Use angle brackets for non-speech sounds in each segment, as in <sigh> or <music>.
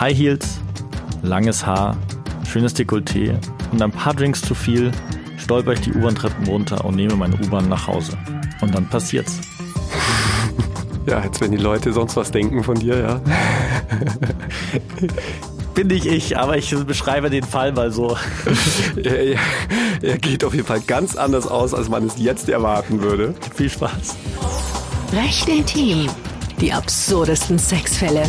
High Heels, langes Haar, schönes Dekolleté und ein paar Drinks zu viel stolper ich die U-Bahn-Treppen runter und nehme meine U-Bahn nach Hause. Und dann passiert's. <laughs> Ja, als wenn die Leute sonst was denken von dir, ja. <laughs> Bin nicht ich, aber ich beschreibe den Fall mal so. <laughs> er, er geht auf jeden Fall ganz anders aus, als man es jetzt erwarten würde. Viel Spaß. Recht intim. Die absurdesten Sexfälle.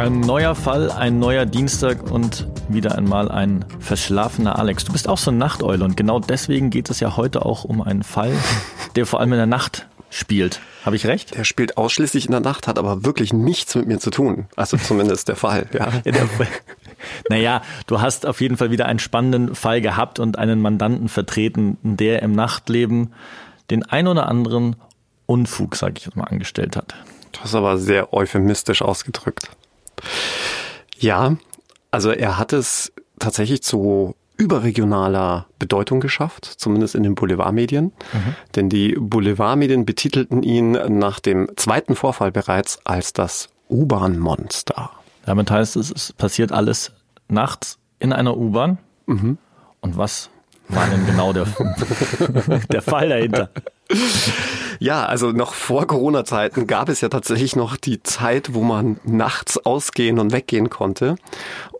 Ein neuer Fall, ein neuer Dienstag und wieder einmal ein verschlafener Alex. Du bist auch so eine Nachteule und genau deswegen geht es ja heute auch um einen Fall, <laughs> der vor allem in der Nacht spielt. Habe ich recht? Der spielt ausschließlich in der Nacht, hat aber wirklich nichts mit mir zu tun. Also zumindest der Fall, ja. <laughs> ja naja, du hast auf jeden Fall wieder einen spannenden Fall gehabt und einen Mandanten vertreten, der im Nachtleben den ein oder anderen Unfug, sage ich mal, angestellt hat. Das ist aber sehr euphemistisch ausgedrückt. Ja, also er hat es tatsächlich zu überregionaler Bedeutung geschafft, zumindest in den Boulevardmedien. Mhm. Denn die Boulevardmedien betitelten ihn nach dem zweiten Vorfall bereits als das U-Bahn-Monster. Damit heißt es, es passiert alles nachts in einer U-Bahn. Mhm. Und was war denn genau der, <laughs> der Fall dahinter? Ja, also noch vor Corona-Zeiten gab es ja tatsächlich noch die Zeit, wo man nachts ausgehen und weggehen konnte.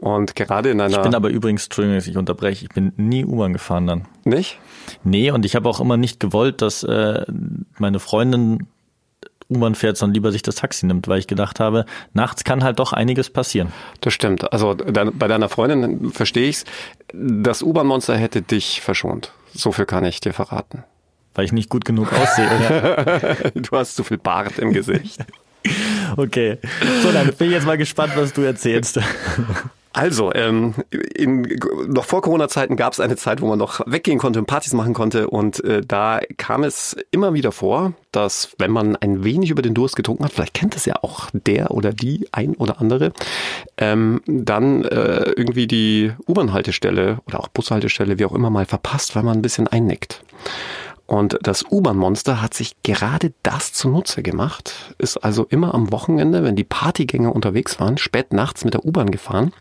Und gerade in einer. Ich bin aber übrigens, Entschuldigung, dass ich unterbreche, ich bin nie U-Bahn gefahren dann. Nicht? Nee, und ich habe auch immer nicht gewollt, dass äh, meine Freundin U-Bahn fährt, sondern lieber sich das Taxi nimmt, weil ich gedacht habe, nachts kann halt doch einiges passieren. Das stimmt. Also bei deiner Freundin verstehe ich's. Das U-Bahn-Monster hätte dich verschont. So viel kann ich dir verraten. Weil ich nicht gut genug aussehe, oder? <laughs> du hast zu viel Bart im Gesicht. <laughs> Okay. So, dann bin ich jetzt mal gespannt, was du erzählst. Also, ähm, in, noch vor Corona-Zeiten gab es eine Zeit, wo man noch weggehen konnte und Partys machen konnte. Und äh, da kam es immer wieder vor, dass wenn man ein wenig über den Durst getrunken hat, vielleicht kennt es ja auch der oder die ein oder andere, ähm, dann äh, irgendwie die U-Bahn-Haltestelle oder auch Bushaltestelle, wie auch immer, mal verpasst, weil man ein bisschen einnickt. Und das U-Bahn-Monster hat sich gerade das zunutze gemacht, ist also immer am Wochenende, wenn die Partygänger unterwegs waren, spät nachts mit der U-Bahn gefahren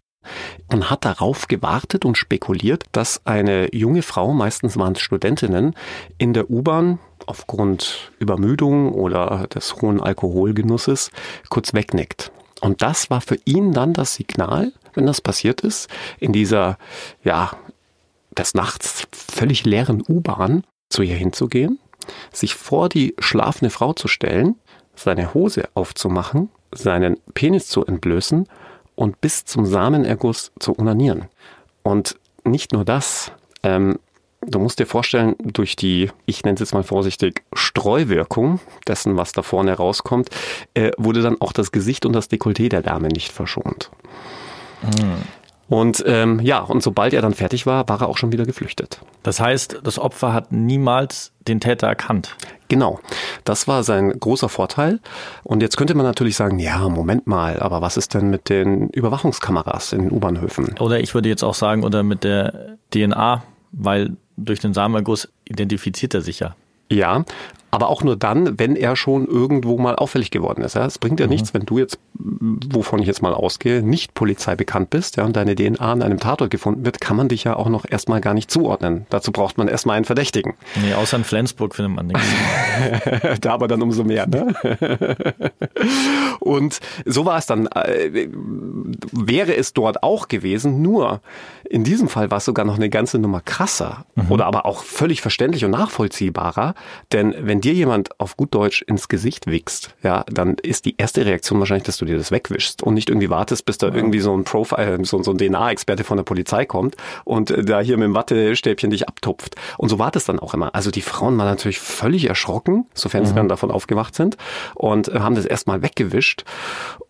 und hat darauf gewartet und spekuliert, dass eine junge Frau, meistens waren es Studentinnen, in der U-Bahn aufgrund Übermüdung oder des hohen Alkoholgenusses kurz wegnickt. Und das war für ihn dann das Signal, wenn das passiert ist, in dieser, ja, des Nachts völlig leeren U-Bahn, zu ihr hinzugehen, sich vor die schlafende Frau zu stellen, seine Hose aufzumachen, seinen Penis zu entblößen und bis zum Samenerguss zu unanieren. Und nicht nur das, ähm, du musst dir vorstellen, durch die, ich nenne es jetzt mal vorsichtig, Streuwirkung dessen, was da vorne rauskommt, äh, wurde dann auch das Gesicht und das Dekolleté der Dame nicht verschont. Mhm. Und ähm, ja, und sobald er dann fertig war, war er auch schon wieder geflüchtet. Das heißt, das Opfer hat niemals den Täter erkannt. Genau, das war sein großer Vorteil. Und jetzt könnte man natürlich sagen, ja, Moment mal, aber was ist denn mit den Überwachungskameras in den U-Bahnhöfen? Oder ich würde jetzt auch sagen, oder mit der DNA, weil durch den Samenerguss identifiziert er sich ja. Ja, aber auch nur dann, wenn er schon irgendwo mal auffällig geworden ist. Ja? Es bringt ja mhm. nichts, wenn du jetzt, wovon ich jetzt mal ausgehe, nicht Polizei bekannt bist ja, und deine DNA an einem Tatort gefunden wird, kann man dich ja auch noch erstmal gar nicht zuordnen. Dazu braucht man erstmal einen Verdächtigen. Nee, außer in Flensburg findet man nichts. <laughs> da aber dann umso mehr. Ne? und so war es dann, äh, wäre es dort auch gewesen, nur in diesem Fall war es sogar noch eine ganze Nummer krasser mhm. oder aber auch völlig verständlich und nachvollziehbarer, denn wenn wenn dir jemand auf gut Deutsch ins Gesicht wichst, ja, dann ist die erste Reaktion wahrscheinlich, dass du dir das wegwischst und nicht irgendwie wartest, bis da ja. irgendwie so ein Profile, so, so ein DNA-Experte von der Polizei kommt und äh, da hier mit dem Wattestäbchen dich abtupft. Und so war das dann auch immer. Also die Frauen waren natürlich völlig erschrocken, sofern mhm. sie dann davon aufgewacht sind und äh, haben das erstmal weggewischt.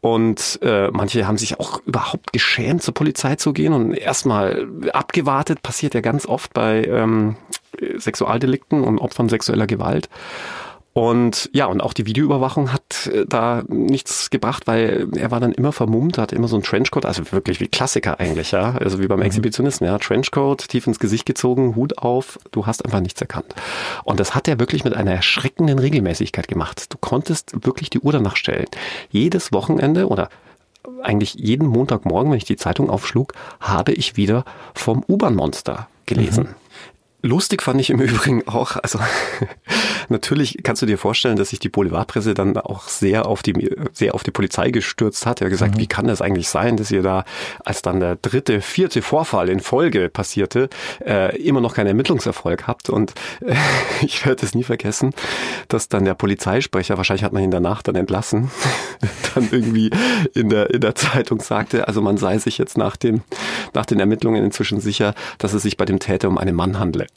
Und äh, manche haben sich auch überhaupt geschämt, zur Polizei zu gehen und erstmal abgewartet. Passiert ja ganz oft bei ähm, Sexualdelikten und Opfern sexueller Gewalt. Und ja, und auch die Videoüberwachung hat äh, da nichts gebracht, weil er war dann immer vermummt, hat immer so einen Trenchcoat, also wirklich wie Klassiker eigentlich, ja, also wie beim mhm. Exhibitionisten, ja, Trenchcoat, tief ins Gesicht gezogen, Hut auf, du hast einfach nichts erkannt. Und das hat er wirklich mit einer erschreckenden Regelmäßigkeit gemacht. Du konntest wirklich die Uhr danach stellen. Jedes Wochenende oder eigentlich jeden Montagmorgen, wenn ich die Zeitung aufschlug, habe ich wieder vom U-Bahn-Monster gelesen. Mhm. Lustig fand ich im <laughs> Übrigen auch, also <laughs> natürlich kannst du dir vorstellen, dass sich die Boulevardpresse dann auch sehr auf die, sehr auf die Polizei gestürzt hat. Er hat gesagt, mhm. wie kann das eigentlich sein, dass ihr da, als dann der dritte, vierte Vorfall in Folge passierte, äh, immer noch keinen Ermittlungserfolg habt. Und äh, <laughs> ich werde es nie vergessen, dass dann der Polizeisprecher, wahrscheinlich hat man ihn danach dann entlassen, dann irgendwie in der, in der Zeitung sagte, also man sei sich jetzt nach den, nach den Ermittlungen inzwischen sicher, dass es sich bei dem Täter um einen Mann handle.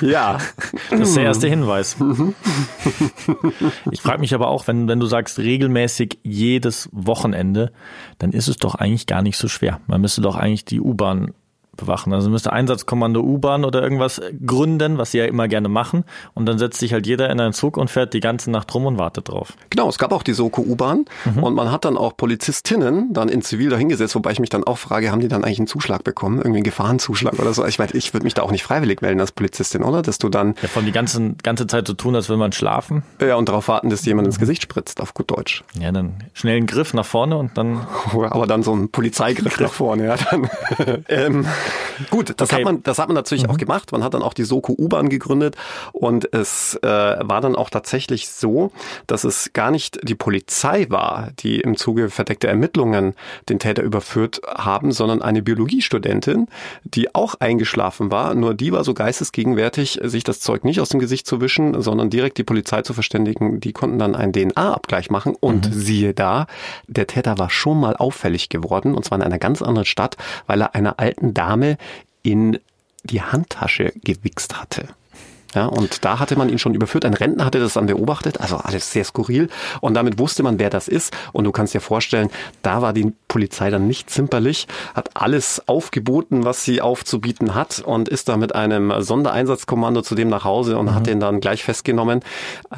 Ja. Das ist der erste Hinweis. Ich frage mich aber auch, wenn, wenn du sagst regelmäßig jedes Wochenende, dann ist es doch eigentlich gar nicht so schwer. Man müsste doch eigentlich die U-Bahn bewachen. Also müsste Einsatzkommando U-Bahn oder irgendwas gründen, was sie ja immer gerne machen. Und dann setzt sich halt jeder in einen Zug und fährt die ganze Nacht rum und wartet drauf. Genau, es gab auch die Soko U-Bahn mhm. und man hat dann auch Polizistinnen dann in Zivil dahingesetzt, wobei ich mich dann auch frage, haben die dann eigentlich einen Zuschlag bekommen? Irgendwie einen Gefahrenzuschlag oder so? Ich meine, ich würde mich da auch nicht freiwillig melden als Polizistin, oder? Dass du dann... Ja, von die ganze, ganze Zeit so tun, als will man schlafen. Ja, und darauf warten, dass jemand ins Gesicht spritzt, auf gut Deutsch. Ja, dann schnell einen Griff nach vorne und dann... <laughs> Aber dann so ein Polizeigriff nach vorne, ja. Dann, <laughs> ähm, <laughs> gut, das, okay. hat man, das hat man natürlich mhm. auch gemacht. Man hat dann auch die Soko U-Bahn gegründet und es äh, war dann auch tatsächlich so, dass es gar nicht die Polizei war, die im Zuge verdeckter Ermittlungen den Täter überführt haben, sondern eine Biologiestudentin, die auch eingeschlafen war. Nur die war so geistesgegenwärtig, sich das Zeug nicht aus dem Gesicht zu wischen, sondern direkt die Polizei zu verständigen. Die konnten dann einen DNA-Abgleich machen und mhm. siehe da, der Täter war schon mal auffällig geworden und zwar in einer ganz anderen Stadt, weil er einer alten Dame in die Handtasche gewichst hatte. Ja, und da hatte man ihn schon überführt. Ein Rentner hatte das dann beobachtet, also alles sehr skurril. Und damit wusste man, wer das ist. Und du kannst dir vorstellen, da war die Polizei dann nicht zimperlich, hat alles aufgeboten, was sie aufzubieten hat und ist da mit einem Sondereinsatzkommando zu dem nach Hause und mhm. hat den dann gleich festgenommen.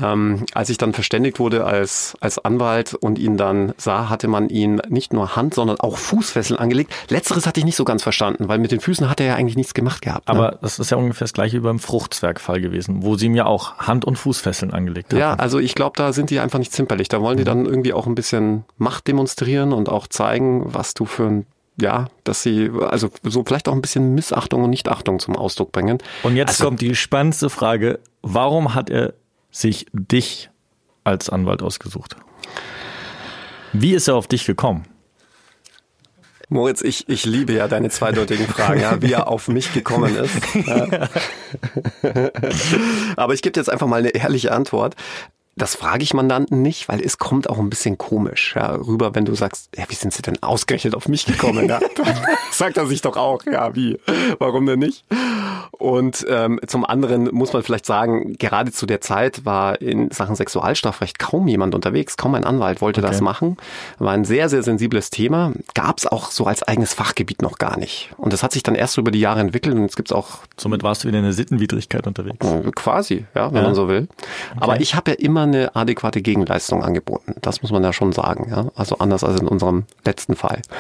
Ähm, als ich dann verständigt wurde als, als Anwalt und ihn dann sah, hatte man ihn nicht nur Hand, sondern auch Fußfesseln angelegt. Letzteres hatte ich nicht so ganz verstanden, weil mit den Füßen hat er ja eigentlich nichts gemacht gehabt. Ne? Aber das ist ja ungefähr das gleiche wie beim Fruchtzwergfall gewesen, wo sie ihm ja auch Hand- und Fußfesseln angelegt haben. Ja, also ich glaube, da sind die einfach nicht zimperlich. Da wollen die mhm. dann irgendwie auch ein bisschen Macht demonstrieren und auch zeigen, was du für ein ja, dass sie also so vielleicht auch ein bisschen Missachtung und Nichtachtung zum Ausdruck bringen. Und jetzt also, kommt die spannendste Frage, warum hat er sich dich als Anwalt ausgesucht? Wie ist er auf dich gekommen? Moritz, ich, ich liebe ja deine zweideutigen Fragen, ja, wie er auf mich gekommen ist. <laughs> Ja. <laughs> Aber ich gebe jetzt einfach mal eine ehrliche Antwort. Das frage ich Mandanten nicht, weil es kommt auch ein bisschen komisch ja, rüber, wenn du sagst, ja, wie sind sie denn ausgerechnet auf mich gekommen? Ja? <laughs> Sagt er sich doch auch, ja, wie? Warum denn nicht? Und ähm, zum anderen muss man vielleicht sagen, gerade zu der Zeit war in Sachen Sexualstrafrecht kaum jemand unterwegs, kaum ein Anwalt wollte okay. das machen. War ein sehr, sehr sensibles Thema. Gab es auch so als eigenes Fachgebiet noch gar nicht. Und das hat sich dann erst über die Jahre entwickelt und jetzt gibt's auch. Somit warst du wieder in der Sittenwidrigkeit unterwegs. Quasi, ja, wenn ja. man so will. Okay. Aber ich habe ja immer eine adäquate Gegenleistung angeboten. Das muss man ja schon sagen. Ja? Also anders als in unserem letzten Fall. <laughs>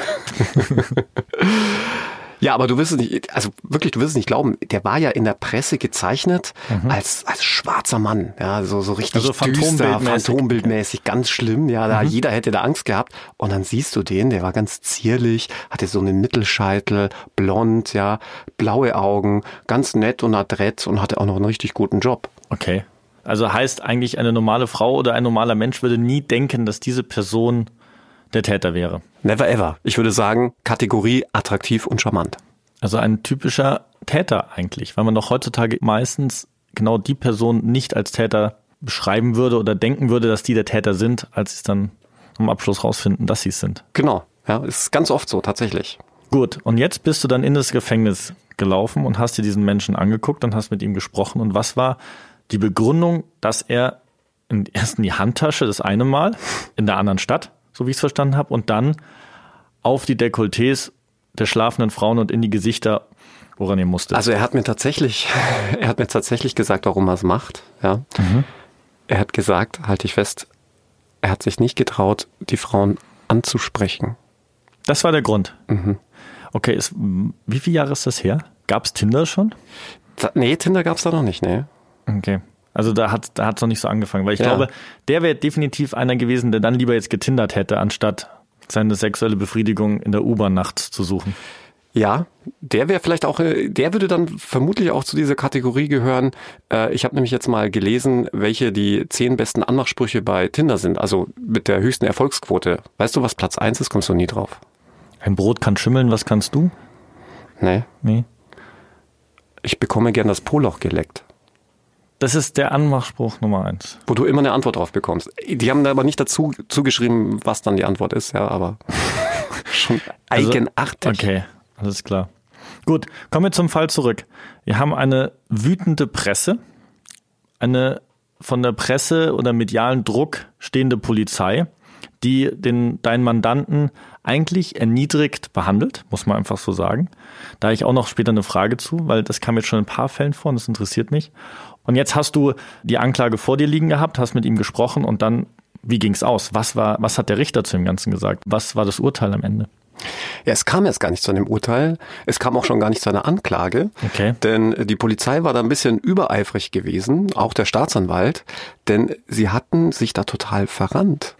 Ja, aber du wirst es nicht, also wirklich, du wirst es nicht glauben, der war ja in der Presse gezeichnet mhm. als, als schwarzer Mann, ja, so, so richtig also düster, phantombildmäßig, ganz schlimm, ja, da, mhm. jeder hätte da Angst gehabt. Und dann siehst du den, der war ganz zierlich, hatte so einen Mittelscheitel, blond, ja, blaue Augen, ganz nett und adrett und hatte auch noch einen richtig guten Job. Okay. Also heißt eigentlich, eine normale Frau oder ein normaler Mensch würde nie denken, dass diese Person der Täter wäre. Never ever. Ich würde sagen, Kategorie attraktiv und charmant. Also ein typischer Täter eigentlich, weil man doch heutzutage meistens genau die Person nicht als Täter beschreiben würde oder denken würde, dass die der Täter sind, als sie es dann am Abschluss rausfinden, dass sie es sind. Genau, ja, ist ganz oft so, tatsächlich. Gut, und jetzt bist du dann in das Gefängnis gelaufen und hast dir diesen Menschen angeguckt und hast mit ihm gesprochen. Und was war die Begründung, dass er erst in die Handtasche das eine Mal in der anderen Stadt so wie ich es verstanden habe, und dann auf die Dekolletés der schlafenden Frauen und in die Gesichter woran ihr musstet? Also er hat mir tatsächlich, <laughs> er hat mir tatsächlich gesagt, warum er es macht. Ja. Mhm. Er hat gesagt, halte ich fest, er hat sich nicht getraut, die Frauen anzusprechen. das war der Grund. Mhm. Okay, ist, wie viele Jahre ist das her? Gab es Tinder schon? Da, nee, Tinder gab's da noch nicht, nee. Okay. Also da hat da hat's noch nicht so angefangen, weil ich Ja. glaube, der wäre definitiv einer gewesen, der dann lieber jetzt getindert hätte, anstatt seine sexuelle Befriedigung in der U-Bahn nachts zu suchen. Ja, der wäre vielleicht auch, äh, der würde dann vermutlich auch zu dieser Kategorie gehören. Äh, Ich habe nämlich jetzt mal gelesen, welche die zehn besten Anmachsprüche bei Tinder sind, also mit der höchsten Erfolgsquote. Weißt du, was Platz eins ist? Kommst du nie drauf? Ein Brot kann schimmeln, was kannst du? Nee. Nee. Ich bekomme gern das Poloch geleckt. Das ist der Anmachspruch Nummer eins. Wo du immer eine Antwort drauf bekommst. Die haben da aber nicht dazu zugeschrieben, was dann die Antwort ist, ja, aber <laughs> schon Also, eigenartig. Okay, alles klar. Gut, kommen wir zum Fall zurück. Wir haben eine wütende Presse, eine von der Presse oder medialen Druck stehende Polizei, die den deinen Mandanten eigentlich erniedrigt behandelt, muss man einfach so sagen. Da habe ich auch noch später eine Frage zu, weil das kam jetzt schon in ein paar Fällen vor und das interessiert mich. Und jetzt hast du die Anklage vor dir liegen gehabt, hast mit ihm gesprochen und dann, wie ging's aus? Was war, was hat der Richter zu dem Ganzen gesagt? Was war das Urteil am Ende? Ja, es kam erst gar nicht zu einem Urteil. Es kam auch schon gar nicht zu einer Anklage. Okay. Denn die Polizei war da ein bisschen übereifrig gewesen, auch der Staatsanwalt, denn sie hatten sich da total verrannt.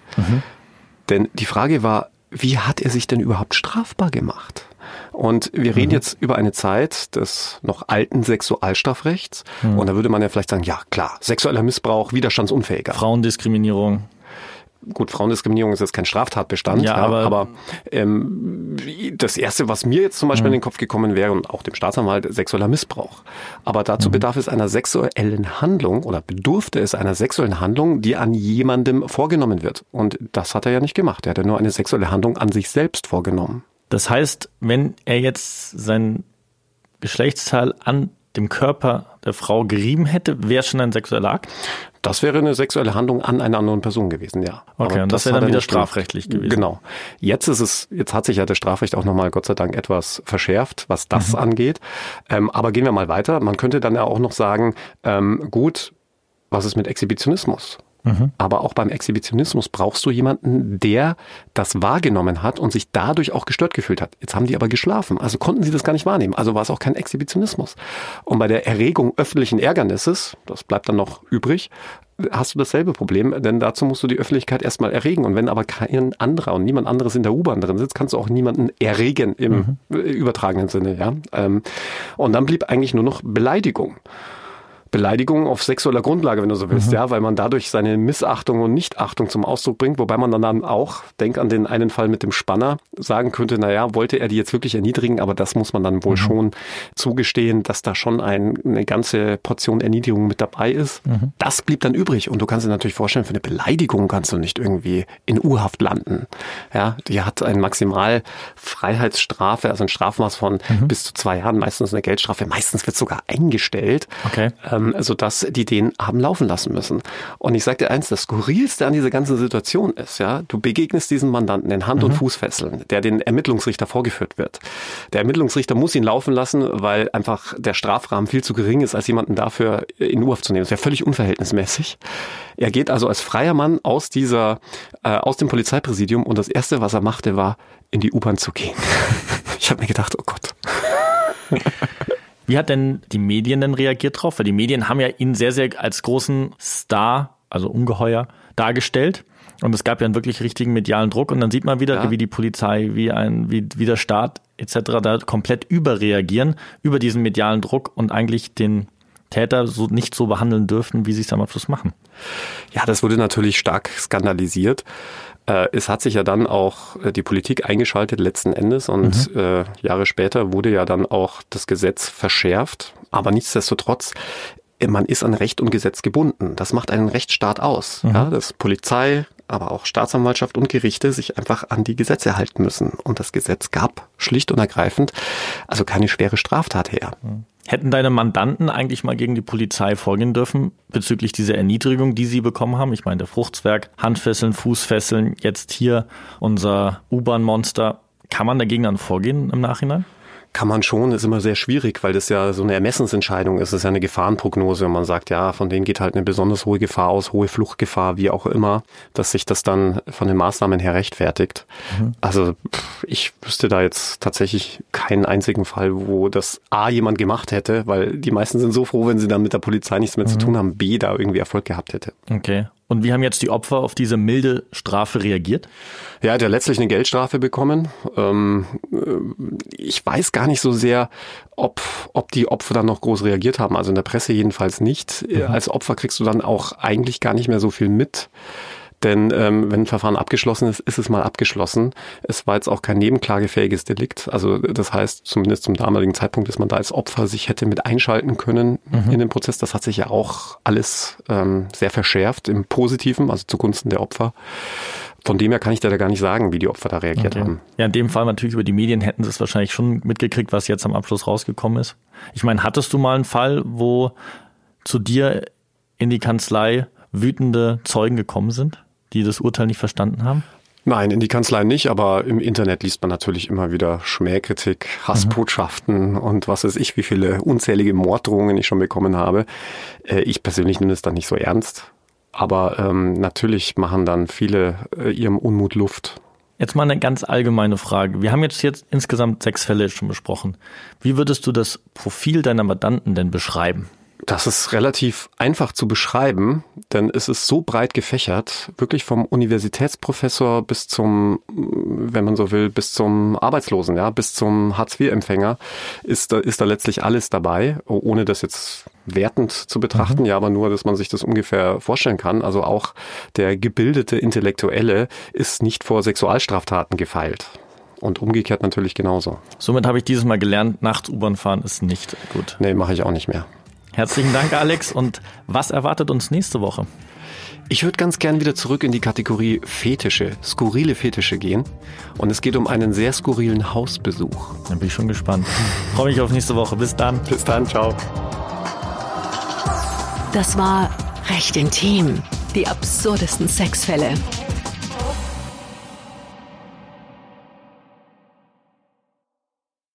Denn die Frage war, wie hat er sich denn überhaupt strafbar gemacht? Und wir reden jetzt über eine Zeit des noch alten Sexualstrafrechts. Und da würde man ja vielleicht sagen, ja klar, sexueller Missbrauch, widerstandsunfähiger. Frauendiskriminierung. Gut, Frauendiskriminierung ist jetzt kein Straftatbestand, Ja, aber- ähm, das Erste, was mir jetzt zum Beispiel Mhm. in den Kopf gekommen wäre, und auch dem Staatsanwalt, sexueller Missbrauch. Aber dazu Mhm. bedarf es einer sexuellen Handlung oder bedurfte es einer sexuellen Handlung, die an jemandem vorgenommen wird. Und das hat er ja nicht gemacht. Er hat ja nur eine sexuelle Handlung an sich selbst vorgenommen. Das heißt, wenn er jetzt sein Geschlechtsteil an dem Körper der Frau gerieben hätte, wäre es schon ein sexueller Akt. Das wäre eine sexuelle Handlung an einer anderen Person gewesen, ja. Okay, Aber und das wäre hat dann er wieder strafrechtlich gewesen. Genau. Jetzt ist es, jetzt hat sich ja das Strafrecht auch nochmal Gott sei Dank etwas verschärft, was das angeht. Ähm, aber gehen wir mal weiter. Man könnte dann ja auch noch sagen, ähm, gut, was ist mit Exhibitionismus? Aber auch beim Exhibitionismus brauchst du jemanden, der das wahrgenommen hat und sich dadurch auch gestört gefühlt hat. Jetzt haben die aber geschlafen, also konnten sie das gar nicht wahrnehmen. Also war es auch kein Exhibitionismus. Und bei der Erregung öffentlichen Ärgernisses, das bleibt dann noch übrig, hast du dasselbe Problem, denn dazu musst du die Öffentlichkeit erstmal erregen. Und wenn aber kein anderer und niemand anderes in der U-Bahn drin sitzt, kannst du auch niemanden erregen im übertragenen Sinne. Ja? Ähm, Und dann blieb eigentlich nur noch Beleidigung. Beleidigung auf sexueller Grundlage, wenn du so willst, ja, weil man dadurch seine Missachtung und Nichtachtung zum Ausdruck bringt, wobei man dann auch, denk an den einen Fall mit dem Spanner, sagen könnte, naja, wollte er die jetzt wirklich erniedrigen, aber das muss man dann wohl schon zugestehen, dass da schon ein, eine ganze Portion Erniedrigung mit dabei ist. Das blieb dann übrig. Und du kannst dir natürlich vorstellen, für eine Beleidigung kannst du nicht irgendwie in U-Haft landen. Ja, die hat eine Maximalfreiheitsstrafe, also ein Strafmaß von bis zu zwei Jahren, meistens eine Geldstrafe, meistens wird sogar eingestellt. Okay. ähm, sodass die den haben laufen lassen müssen. Und ich sage dir eins, das Skurrilste an dieser ganzen Situation ist, ja, du begegnest diesen Mandanten in Hand- und Fußfesseln, der den Ermittlungsrichter vorgeführt wird. Der Ermittlungsrichter muss ihn laufen lassen, weil einfach der Strafrahmen viel zu gering ist, als jemanden dafür in U-Haft zu nehmen. Das ist ja völlig unverhältnismäßig. Er geht also als freier Mann aus dieser, äh, aus dem Polizeipräsidium und das erste, was er machte, war, in die U-Bahn zu gehen. <laughs> Ich habe mir gedacht, oh Gott. <laughs> Wie hat denn die Medien denn reagiert drauf? Weil die Medien haben ja ihn sehr, sehr als großen Star, also ungeheuer, dargestellt. Und es gab ja einen wirklich richtigen medialen Druck. Und dann sieht man wieder, Ja. wie die Polizei, wie ein, wie, wie der Staat etc. da komplett überreagieren über diesen medialen Druck und eigentlich den Täter so nicht so behandeln dürften, wie sie es am Abschluss machen. Ja, das wurde natürlich stark skandalisiert. Äh, Es hat sich ja dann auch äh, die Politik eingeschaltet letzten Endes und äh, Jahre später wurde ja dann auch das Gesetz verschärft. Aber nichtsdestotrotz, äh, man ist an Recht und Gesetz gebunden. Das macht einen Rechtsstaat aus. Ja, dass Polizei, aber auch Staatsanwaltschaft und Gerichte sich einfach an die Gesetze halten müssen. Und das Gesetz gab schlicht und ergreifend also keine schwere Straftat her. Hätten deine Mandanten eigentlich mal gegen die Polizei vorgehen dürfen bezüglich dieser Erniedrigung, die sie bekommen haben? Ich meine, der Fruchtswerk, Handfesseln, Fußfesseln, jetzt hier unser U-Bahn-Monster. Kann man dagegen dann vorgehen im Nachhinein? Kann man schon, ist immer sehr schwierig, weil das ja so eine Ermessensentscheidung ist. Es ist ja eine Gefahrenprognose. Und man sagt, ja, von denen geht halt eine besonders hohe Gefahr aus, hohe Fluchtgefahr, wie auch immer, dass sich das dann von den Maßnahmen her rechtfertigt. Mhm. Also ich wüsste da jetzt tatsächlich keinen einzigen Fall, wo das A jemand gemacht hätte, weil die meisten sind so froh, wenn sie dann mit der Polizei nichts mehr mhm. zu tun haben, B da irgendwie Erfolg gehabt hätte. Okay. Und wie haben jetzt die Opfer auf diese milde Strafe reagiert? Ja, er hat ja letztlich eine Geldstrafe bekommen. Ähm, äh, ich weiß gar nicht so sehr, ob, ob die Opfer dann noch groß reagiert haben. Also in der Presse jedenfalls nicht. Mhm. Als Opfer kriegst du dann auch eigentlich gar nicht mehr so viel mit. Denn ähm, wenn ein Verfahren abgeschlossen ist, ist es mal abgeschlossen. Es war jetzt auch kein nebenklagefähiges Delikt. Also das heißt, zumindest zum damaligen Zeitpunkt, dass man da als Opfer sich hätte mit einschalten können mhm. in den Prozess. Das hat sich ja auch alles ähm, sehr verschärft im Positiven, also zugunsten der Opfer. Von dem her kann ich da gar nicht sagen, wie die Opfer da reagiert okay. haben. Ja, in dem Fall natürlich über die Medien hätten sie es wahrscheinlich schon mitgekriegt, was jetzt am Abschluss rausgekommen ist. Ich meine, hattest du mal einen Fall, wo zu dir in die Kanzlei wütende Zeugen gekommen sind? Die das Urteil nicht verstanden haben? Nein, in die Kanzlei nicht, aber im Internet liest man natürlich immer wieder Schmähkritik, Hassbotschaften mhm. und was weiß ich, wie viele unzählige Morddrohungen ich schon bekommen habe. Äh, ich persönlich nehme es dann nicht so ernst, aber ähm, natürlich machen dann viele äh, ihrem Unmut Luft. Jetzt mal eine ganz allgemeine Frage. Wir haben jetzt, jetzt insgesamt sechs Fälle schon besprochen. Wie würdest du das Profil deiner Mandanten denn beschreiben? Das ist relativ einfach zu beschreiben, denn es ist so breit gefächert, wirklich vom Universitätsprofessor bis zum, wenn man so will, bis zum Arbeitslosen, ja, bis zum Hartz-IV-Empfänger ist da, ist da letztlich alles dabei, ohne das jetzt wertend zu betrachten, mhm. ja, aber nur, dass man sich das ungefähr vorstellen kann. Also auch der gebildete Intellektuelle ist nicht vor Sexualstraftaten gefeilt. Und umgekehrt natürlich genauso. Somit habe ich dieses Mal gelernt, nachts U-Bahn fahren ist nicht gut. Nee, mache ich auch nicht mehr. Herzlichen Dank, Alex. Und was erwartet uns nächste Woche? Ich würde ganz gern wieder zurück in die Kategorie Fetische, skurrile Fetische gehen. Und es geht um einen sehr skurrilen Hausbesuch. Dann bin ich schon gespannt. Freue mich auf nächste Woche. Bis dann. Bis dann, ciao. Das war Recht intim. Die absurdesten Sexfälle.